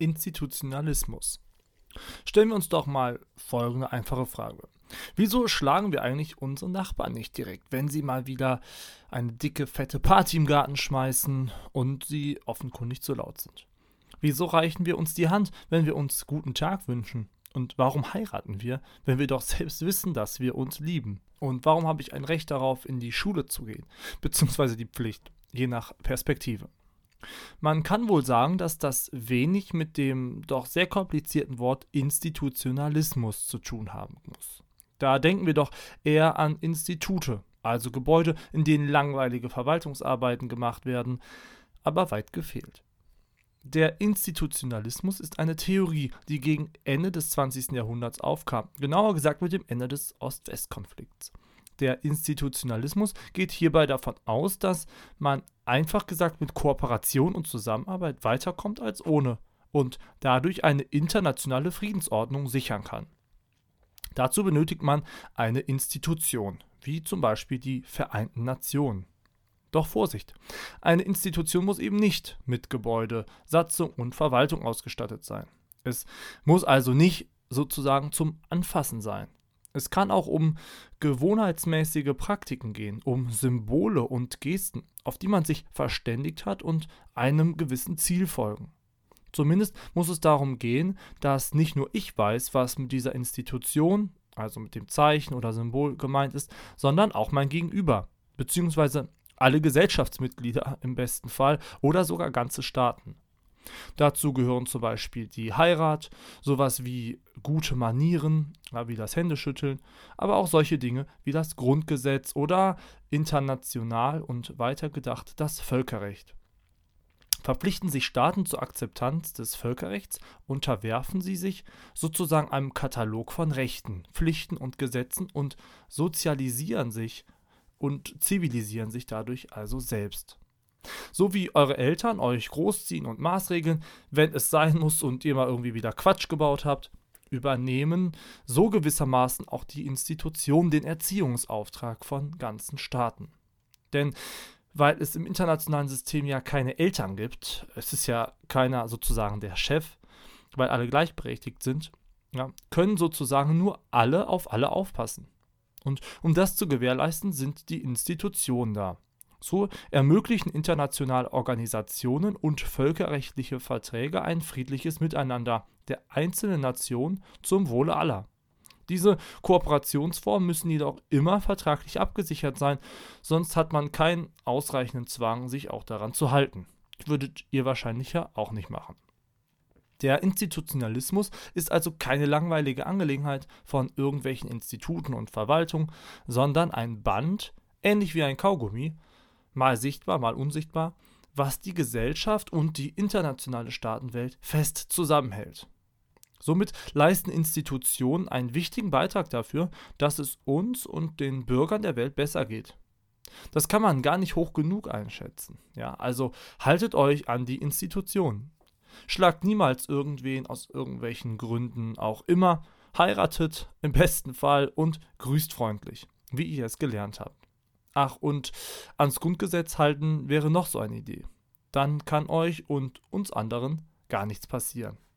Institutionalismus. Stellen wir uns doch mal folgende einfache Frage. Wieso schlagen wir eigentlich unsere Nachbarn nicht direkt, wenn sie mal wieder eine dicke, fette Party im Garten schmeißen und sie offenkundig zu laut sind? Wieso reichen wir uns die Hand, wenn wir uns guten Tag wünschen? Und warum heiraten wir, wenn wir doch selbst wissen, dass wir uns lieben? Und warum habe ich ein Recht darauf, in die Schule zu gehen? Beziehungsweise die Pflicht, je nach Perspektive. Man kann wohl sagen, dass das wenig mit dem doch sehr komplizierten Wort Institutionalismus zu tun haben muss. Da denken wir doch eher an Institute, also Gebäude, in denen langweilige Verwaltungsarbeiten gemacht werden, aber weit gefehlt. Der Institutionalismus ist eine Theorie, die gegen Ende des 20. Jahrhunderts aufkam, genauer gesagt mit dem Ende des Ost-West-Konflikts. Der Institutionalismus geht hierbei davon aus, dass man einfach gesagt mit Kooperation und Zusammenarbeit weiterkommt als ohne und dadurch eine internationale Friedensordnung sichern kann. Dazu benötigt man eine Institution, wie zum Beispiel die Vereinten Nationen. Doch Vorsicht, eine Institution muss eben nicht mit Gebäude, Satzung und Verwaltung ausgestattet sein. Es muss also nicht sozusagen zum Anfassen sein. Es kann auch um gewohnheitsmäßige Praktiken gehen, um Symbole und Gesten, auf die man sich verständigt hat und einem gewissen Ziel folgen. Zumindest muss es darum gehen, dass nicht nur ich weiß, was mit dieser Institution, also mit dem Zeichen oder Symbol gemeint ist, sondern auch mein Gegenüber, beziehungsweise alle Gesellschaftsmitglieder im besten Fall oder sogar ganze Staaten. Dazu gehören zum Beispiel die Heirat, sowas wie gute Manieren, wie das Händeschütteln, aber auch solche Dinge wie das Grundgesetz oder international und weitergedacht das Völkerrecht. Verpflichten sich Staaten zur Akzeptanz des Völkerrechts, unterwerfen sie sich sozusagen einem Katalog von Rechten, Pflichten und Gesetzen und sozialisieren sich und zivilisieren sich dadurch also selbst. So wie eure Eltern euch großziehen und maßregeln, wenn es sein muss und ihr mal irgendwie wieder Quatsch gebaut habt, übernehmen so gewissermaßen auch die Institutionen den Erziehungsauftrag von ganzen Staaten. Denn weil es im internationalen System ja keine Eltern gibt, es ist ja keiner sozusagen der Chef, weil alle gleichberechtigt sind, ja, können sozusagen nur alle auf alle aufpassen. Und um das zu gewährleisten, sind die Institutionen da. So ermöglichen internationale Organisationen und völkerrechtliche Verträge ein friedliches Miteinander der einzelnen Nationen zum Wohle aller. Diese Kooperationsformen müssen jedoch immer vertraglich abgesichert sein, sonst hat man keinen ausreichenden Zwang, sich auch daran zu halten. Würdet ihr wahrscheinlich ja auch nicht machen. Der Institutionalismus ist also keine langweilige Angelegenheit von irgendwelchen Instituten und Verwaltungen, sondern ein Band, ähnlich wie ein Kaugummi, mal sichtbar, mal unsichtbar, was die Gesellschaft und die internationale Staatenwelt fest zusammenhält. Somit leisten Institutionen einen wichtigen Beitrag dafür, dass es uns und den Bürgern der Welt besser geht. Das kann man gar nicht hoch genug einschätzen. Ja, also haltet euch an die Institutionen. Schlagt niemals irgendwen aus irgendwelchen Gründen auch immer, heiratet im besten Fall und grüßt freundlich, wie ihr es gelernt habt. Ach, und ans Grundgesetz halten wäre noch so eine Idee. Dann kann euch und uns anderen gar nichts passieren.